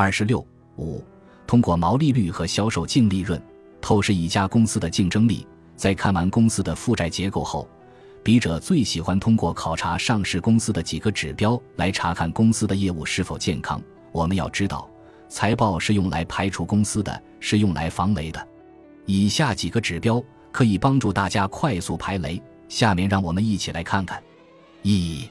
二十六五，通过毛利率和销售净利润透视一家公司的竞争力。在看完公司的负债结构后，笔者最喜欢通过考察上市公司的几个指标来查看公司的业务是否健康。我们要知道，财报是用来排除公司的，是用来防雷的。以下几个指标可以帮助大家快速排雷。下面让我们一起来看看：一、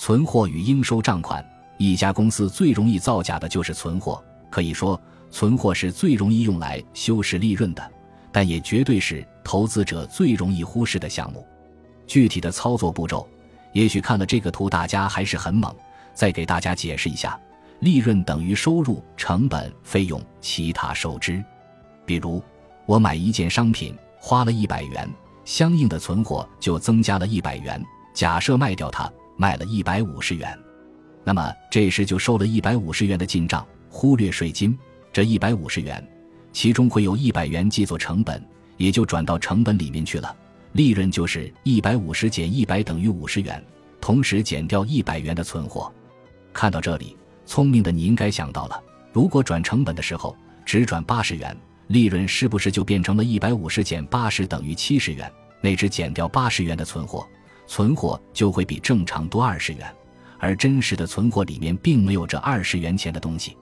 存货与应收账款。一家公司最容易造假的就是存货，可以说，存货是最容易用来修饰利润的，但也绝对是投资者最容易忽视的项目。具体的操作步骤，也许看了这个图大家还是很懵。再给大家解释一下：利润等于收入、成本、费用、其他收支。比如，我买一件商品花了一百元，相应的存货就增加了一百元。假设卖掉它，卖了一百五十元。那么这时就收了一百五十元的进账，忽略税金，这一百五十元，其中会有一百元记作成本，也就转到成本里面去了。利润就是一百五十减一百等于五十元，同时减掉一百元的存货。看到这里，聪明的你应该想到了，如果转成本的时候只转八十元，利润是不是就变成了一百五十减八十等于七十元？那只减掉八十元的存货，存货就会比正常多二十元。而真实的存货里面并没有这二十元钱的东西，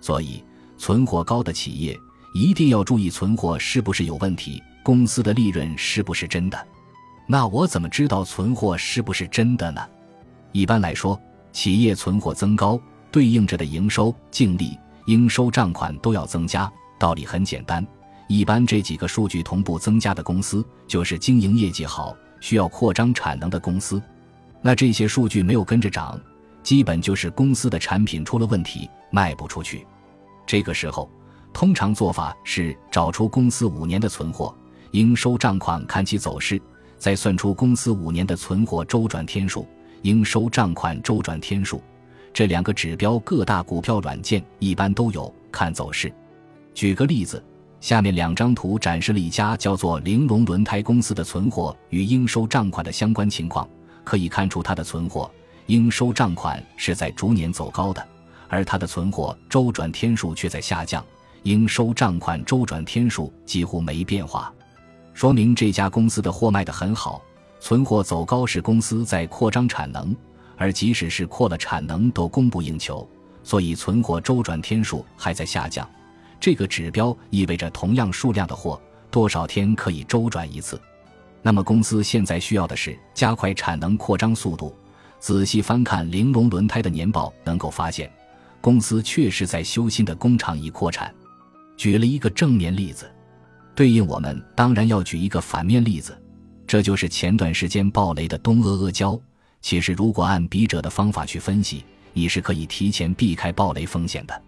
所以存货高的企业一定要注意存货是不是有问题，公司的利润是不是真的。那我怎么知道存货是不是真的呢？一般来说，企业存货增高，对应着的营收、净利、应收账款都要增加。道理很简单，一般这几个数据同步增加的公司，就是经营业绩好、需要扩张产能的公司。那这些数据没有跟着涨，基本就是公司的产品出了问题，卖不出去。这个时候，通常做法是找出公司五年的存货、应收账款，看其走势，再算出公司五年的存货周转天数、应收账款周转天数。这两个指标各大股票软件一般都有，看走势。举个例子，下面两张图展示了一家叫做玲珑轮胎公司的存货与应收账款的相关情况。可以看出，它的存货应收账款是在逐年走高的，而它的存货周转天数却在下降，应收账款周转天数几乎没变化，说明这家公司的货卖得很好，存货走高是公司在扩张产能，而即使是扩了产能都供不应求，所以存货周转天数还在下降。这个指标意味着同样数量的货，多少天可以周转一次。那么公司现在需要的是加快产能扩张速度。仔细翻看玲珑轮胎的年报，能够发现，公司确实在修新的工厂以扩产。举了一个正面例子，对应我们当然要举一个反面例子，这就是前段时间爆雷的东阿阿胶。其实如果按笔者的方法去分析，你是可以提前避开爆雷风险的。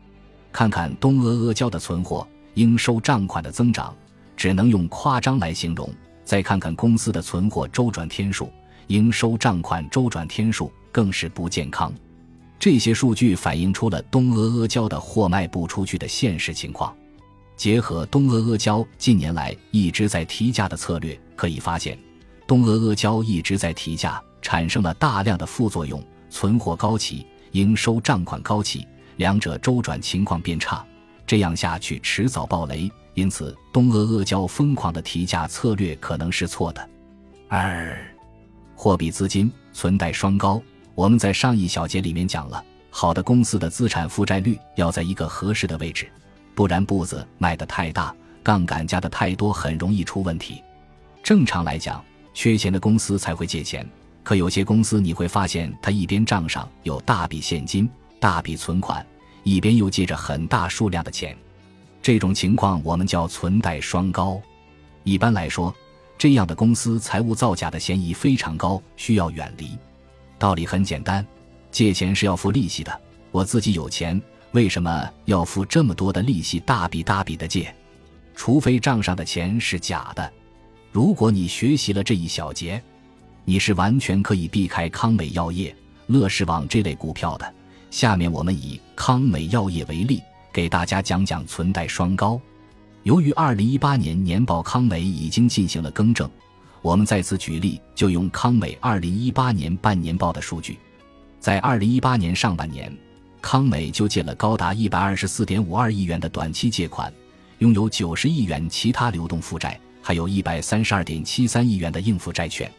看看东阿阿胶的存货、应收账款的增长，只能用夸张来形容。再看看公司的存货周转天数、应收账款周转天数，更是不健康。这些数据反映出了东阿阿胶的货卖不出去的现实情况。结合东阿阿胶近年来一直在提价的策略，可以发现，东阿阿胶一直在提价，产生了大量的副作用：存货高企，应收账款高企，两者周转情况变差。这样下去，迟早爆雷。因此，东阿阿胶疯狂的提价策略可能是错的。二，货币资金存贷双高。我们在上一小节里面讲了，好的公司的资产负债率要在一个合适的位置，不然步子迈得太大，杠杆加的太多，很容易出问题。正常来讲，缺钱的公司才会借钱，可有些公司你会发现，它一边账上有大笔现金、大笔存款，一边又借着很大数量的钱。这种情况我们叫存贷双高。一般来说，这样的公司财务造假的嫌疑非常高，需要远离。道理很简单，借钱是要付利息的。我自己有钱，为什么要付这么多的利息，大笔大笔的借？除非账上的钱是假的。如果你学习了这一小节，你是完全可以避开康美药业、乐视网这类股票的。下面我们以康美药业为例。给大家讲讲存贷双高。由于二零一八年年报康美已经进行了更正，我们再次举例，就用康美二零一八年半年报的数据。在二零一八年上半年，康美就借了高达一百二十四点五二亿元的短期借款，拥有九十亿元其他流动负债，还有一百三十二点七三亿元的应付债券。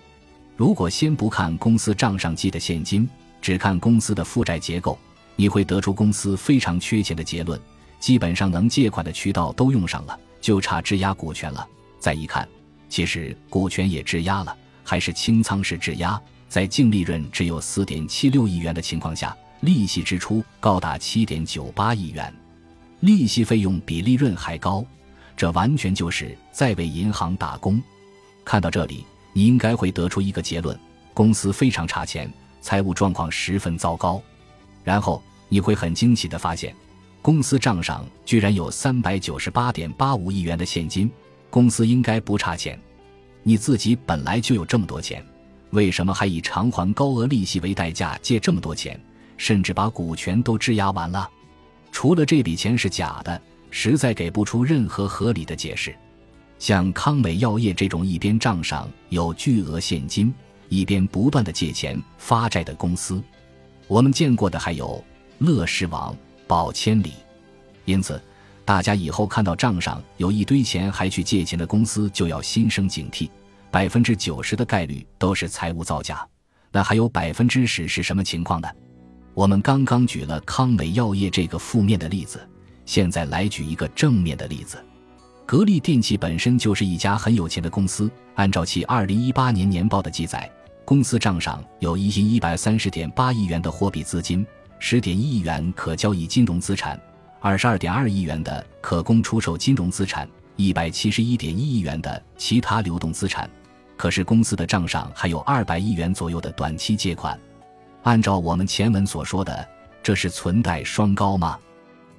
如果先不看公司账上记的现金，只看公司的负债结构，你会得出公司非常缺钱的结论。基本上能借款的渠道都用上了，就差质押股权了。再一看，其实股权也质押了，还是清仓式质押。在净利润只有四点七六亿元的情况下。利息支出高达七点九八亿元，利息费用比利润还高，这完全就是在为银行打工。看到这里，你应该会得出一个结论：公司非常差钱，财务状况十分糟糕。然后你会很惊喜的发现，公司账上居然有三百九十八点八五亿元的现金，公司应该不差钱。你自己本来就有这么多钱，为什么还以偿还高额利息为代价借这么多钱？甚至把股权都质押完了，除了这笔钱是假的，实在给不出任何合理的解释。像康美药业这种一边账上有巨额现金，一边不断的借钱发债的公司，我们见过的还有乐视网、宝千里。因此，大家以后看到账上有一堆钱还去借钱的公司，就要心生警惕。百分之九十的概率都是财务造假，那还有百分之十是什么情况呢？我们刚刚举了康美药业这个负面的例子，现在来举一个正面的例子。格力电器本身就是一家很有钱的公司，按照其二零一八年年报的记载，公司账上有一亿一百三十点八亿元的货币资金，十点一亿元可交易金融资产，二十二点二亿元的可供出售金融资产，一百七十一点一亿元的其他流动资产。可是公司的账上还有二百亿元左右的短期借款。按照我们前文所说的，这是存贷双高吗？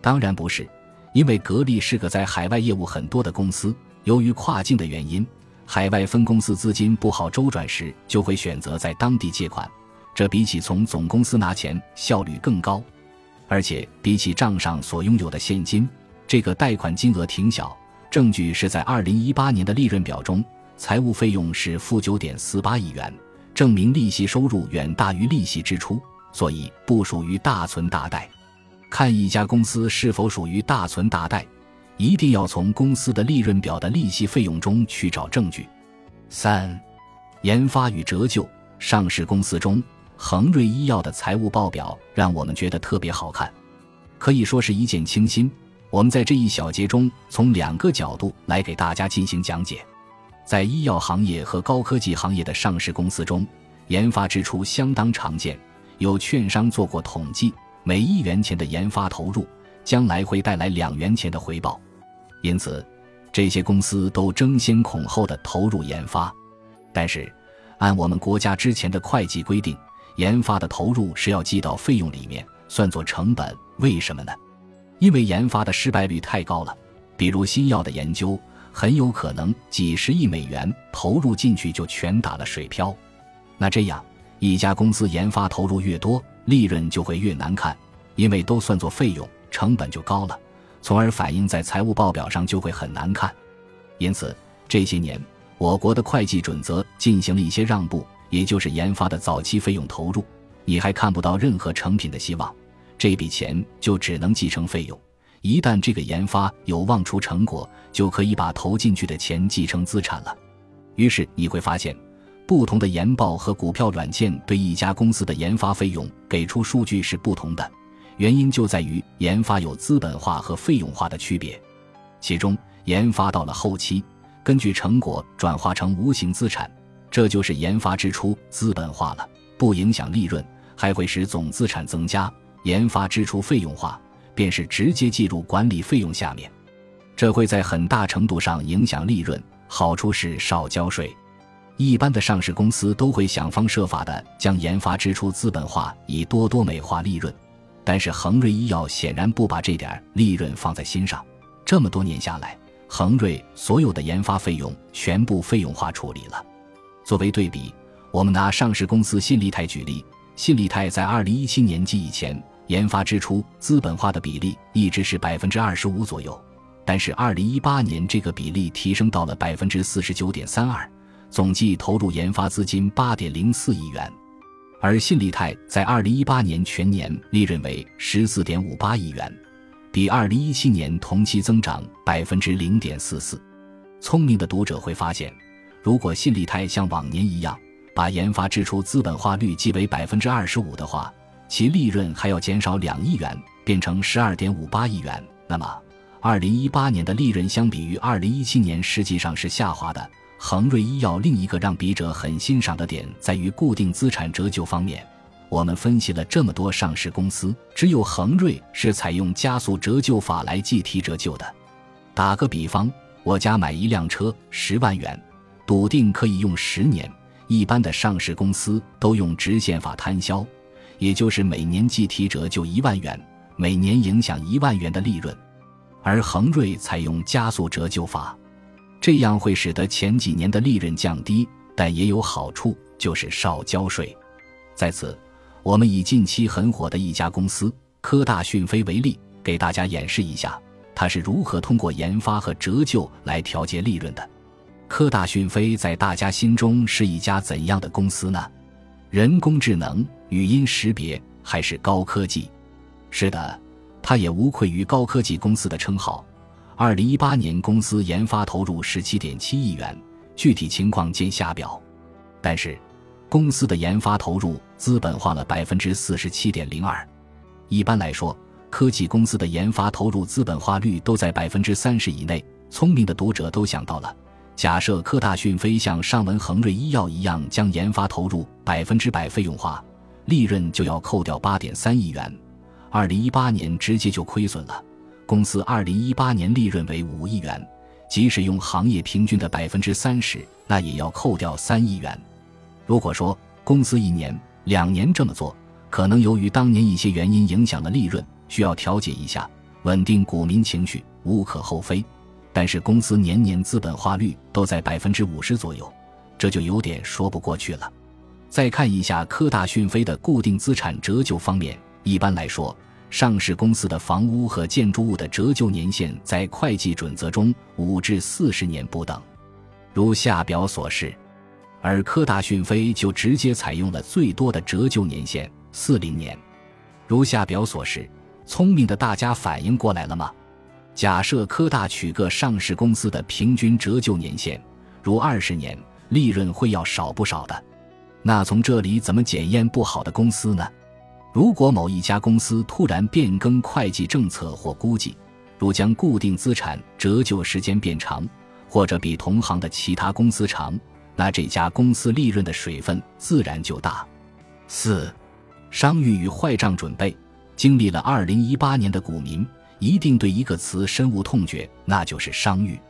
当然不是，因为格力是个在海外业务很多的公司，由于跨境的原因，海外分公司资金不好周转时，就会选择在当地借款，这比起从总公司拿钱效率更高，而且比起账上所拥有的现金，这个贷款金额挺小。证据是在二零一八年的利润表中，财务费用是负九点四八亿元。证明利息收入远大于利息支出，所以不属于大存大贷。看一家公司是否属于大存大贷，一定要从公司的利润表的利息费用中去找证据。三、研发与折旧。上市公司中，恒瑞医药的财务报表让我们觉得特别好看，可以说是一见倾心。我们在这一小节中，从两个角度来给大家进行讲解。在医药行业和高科技行业的上市公司中，研发支出相当常见。有券商做过统计，每一元钱的研发投入，将来会带来两元钱的回报。因此，这些公司都争先恐后的投入研发。但是，按我们国家之前的会计规定，研发的投入是要记到费用里面，算作成本。为什么呢？因为研发的失败率太高了。比如新药的研究。很有可能几十亿美元投入进去就全打了水漂，那这样一家公司研发投入越多，利润就会越难看，因为都算作费用，成本就高了，从而反映在财务报表上就会很难看。因此这些年我国的会计准则进行了一些让步，也就是研发的早期费用投入，你还看不到任何成品的希望，这笔钱就只能继承费用。一旦这个研发有望出成果，就可以把投进去的钱继承资产了。于是你会发现，不同的研报和股票软件对一家公司的研发费用给出数据是不同的，原因就在于研发有资本化和费用化的区别。其中，研发到了后期，根据成果转化成无形资产，这就是研发支出资本化了，不影响利润，还会使总资产增加。研发支出费用化。便是直接计入管理费用下面，这会在很大程度上影响利润。好处是少交税。一般的上市公司都会想方设法的将研发支出资本化，以多多美化利润。但是恒瑞医药显然不把这点利润放在心上。这么多年下来，恒瑞所有的研发费用全部费用化处理了。作为对比，我们拿上市公司信利泰举例，信利泰在二零一七年及以前。研发支出资本化的比例一直是百分之二十五左右，但是二零一八年这个比例提升到了百分之四十九点三二，总计投入研发资金八点零四亿元。而信利泰在二零一八年全年利润为十四点五八亿元，比二零一七年同期增长百分之零点四四。聪明的读者会发现，如果信利泰像往年一样把研发支出资本化率计为百分之二十五的话，其利润还要减少两亿元，变成十二点五八亿元。那么，二零一八年的利润相比于二零一七年实际上是下滑的。恒瑞医药另一个让笔者很欣赏的点在于固定资产折旧方面。我们分析了这么多上市公司，只有恒瑞是采用加速折旧法来计提折旧的。打个比方，我家买一辆车十万元，笃定可以用十年。一般的上市公司都用直线法摊销，也就是每年计提折旧一万元，每年影响一万元的利润。而恒瑞采用加速折旧法。这样会使得前几年的利润降低，但也有好处，就是少交税。在此，我们以近期很火的一家公司科大讯飞为例，给大家演示一下它是如何通过研发和折旧来调节利润的。科大讯飞在大家心中是一家怎样的公司呢？人工智能、语音识别还是高科技？是的，它也无愧于高科技公司的称号。二零一八年，公司研发投入十七点七亿元，具体情况见下表。但是，公司的研发投入资本化了百分之四十七点零二。一般来说，科技公司的研发投入资本化率都在百分之三十以内。聪明的读者都想到了：假设科大讯飞像上文恒瑞医药一样，将研发投入百分之百费用化，利润就要扣掉八点三亿元。二零一八年直接就亏损了。公司二零一八年利润为五亿元，即使用行业平均的百分之三十，那也要扣掉三亿元。如果说公司一年、两年这么做，可能由于当年一些原因影响了利润，需要调节一下，稳定股民情绪，无可厚非。但是公司年年资本化率都在百分之五十左右，这就有点说不过去了。再看一下科大讯飞的固定资产折旧方面，一般来说。上市公司的房屋和建筑物的折旧年限在会计准则中五至四十年不等，如下表所示。而科大讯飞就直接采用了最多的折旧年限四零年，如下表所示。聪明的大家反应过来了吗？假设科大取个上市公司的平均折旧年限，如二十年，利润会要少不少的。那从这里怎么检验不好的公司呢？如果某一家公司突然变更会计政策或估计，如将固定资产折旧时间变长，或者比同行的其他公司长，那这家公司利润的水分自然就大。四，商誉与坏账准备。经历了二零一八年的股民一定对一个词深恶痛绝，那就是商誉。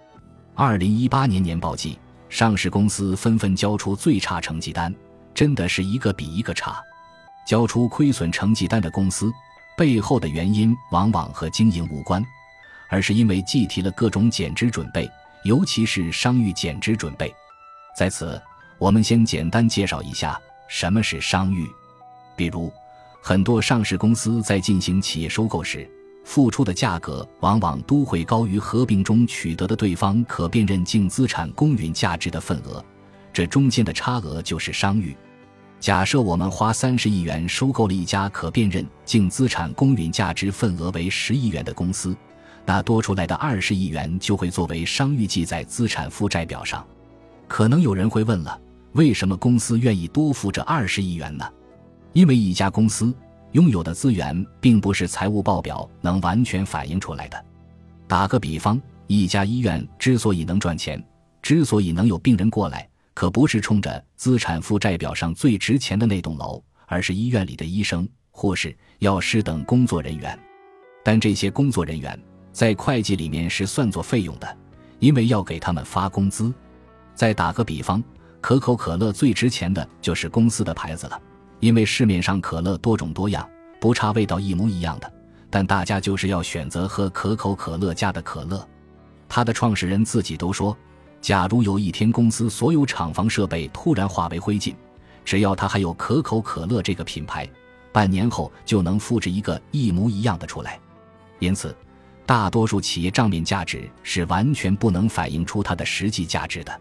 二零一八年年报季，上市公司纷纷交出最差成绩单，真的是一个比一个差。交出亏损成绩单的公司，背后的原因往往和经营无关，而是因为计提了各种减值准备，尤其是商誉减值准备。在此，我们先简单介绍一下什么是商誉。比如，很多上市公司在进行企业收购时，付出的价格往往都会高于合并中取得的对方可辨认净资产公允价值的份额，这中间的差额就是商誉。假设我们花三十亿元收购了一家可辨认净资产公允价值份额为十亿元的公司，那多出来的二十亿元就会作为商誉记在资产负债表上。可能有人会问了，为什么公司愿意多付这二十亿元呢？因为一家公司拥有的资源并不是财务报表能完全反映出来的。打个比方，一家医院之所以能赚钱，之所以能有病人过来。可不是冲着资产负债表上最值钱的那栋楼，而是医院里的医生、护士、药师等工作人员。但这些工作人员在会计里面是算作费用的，因为要给他们发工资。再打个比方，可口可乐最值钱的就是公司的牌子了，因为市面上可乐多种多样，不差味道一模一样的，但大家就是要选择喝可口可乐家的可乐。他的创始人自己都说。假如有一天公司所有厂房设备突然化为灰烬，只要他还有可口可乐这个品牌，半年后就能复制一个一模一样的出来。因此，大多数企业账面价值是完全不能反映出它的实际价值的。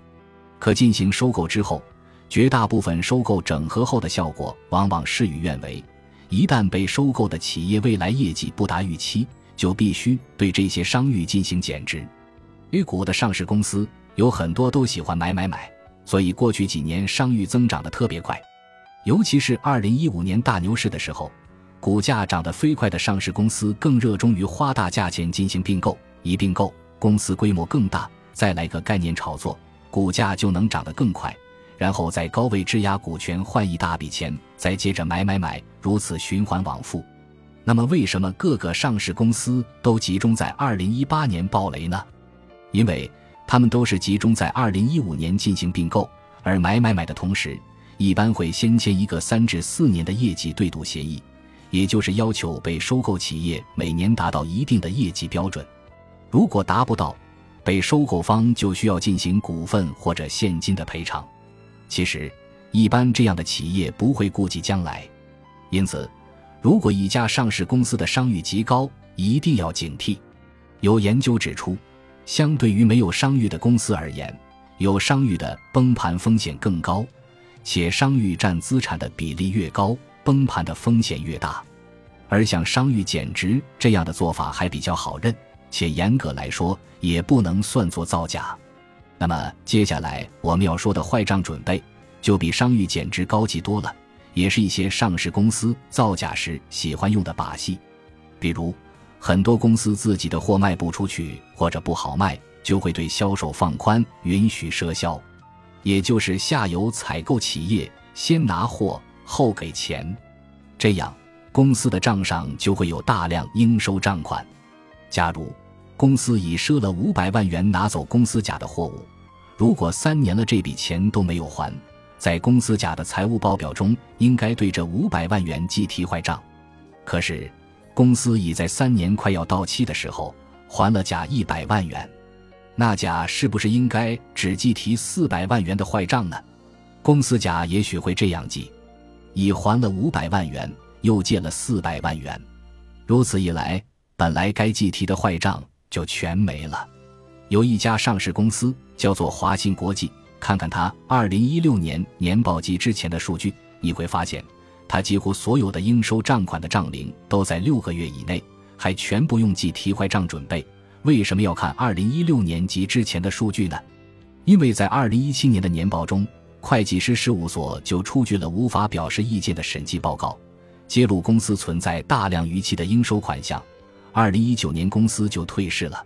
可进行收购之后，绝大部分收购整合后的效果往往事与愿违。一旦被收购的企业未来业绩不达预期，就必须对这些商誉进行减值。A 股的上市公司有很多都喜欢买买买，所以过去几年商誉增长的特别快。尤其是2015年大牛市的时候，股价涨得飞快的上市公司更热衷于花大价钱进行并购，一并购公司规模更大，再来个概念炒作，股价就能涨得更快。然后在高位质押股权换一大笔钱，再接着买买买，如此循环往复。那么，为什么各个上市公司都集中在2018年暴雷呢？因为他们都是集中在2015年进行并购，而买买买的同时，一般会先签一个三至四年的业绩对赌协议，也就是要求被收购企业每年达到一定的业绩标准。如果达不到，被收购方就需要进行股份或者现金的赔偿。其实，一般这样的企业不会顾及将来，因此，如果一家上市公司的商誉极高，一定要警惕。有研究指出，相对于没有商誉的公司而言，有商誉的崩盘风险更高，且商誉占资产的比例越高，崩盘的风险越大。而像商誉减值这样的做法还比较好认，且严格来说也不能算作造假。那么接下来我们要说的坏账准备，就比商誉减值高级多了，也是一些上市公司造假时喜欢用的把戏。比如，很多公司自己的货卖不出去或者不好卖，就会对销售放宽，允许赊销，也就是下游采购企业先拿货后给钱，这样公司的账上就会有大量应收账款。假如公司已赊了五百万元拿走公司甲的货物，如果三年了这笔钱都没有还，在公司甲的财务报表中应该对这五百万元计提坏账。可是，公司已在三年快要到期的时候还了甲一百万元，那甲是不是应该只计提四百万元的坏账呢？公司甲也许会这样记：已还了五百万元，又借了四百万元，如此一来，本来该计提的坏账。就全没了。有一家上市公司叫做华新国际，看看它二零一六年年报季之前的数据，你会发现，他几乎所有的应收账款的账龄都在六个月以内，还全不用记提坏账准备。为什么要看二零一六年及之前的数据呢？因为在二零一七年的年报中，会计师事务所就出具了无法表示意见的审计报告，揭露公司存在大量逾期的应收款项。二零一九年，公司就退市了。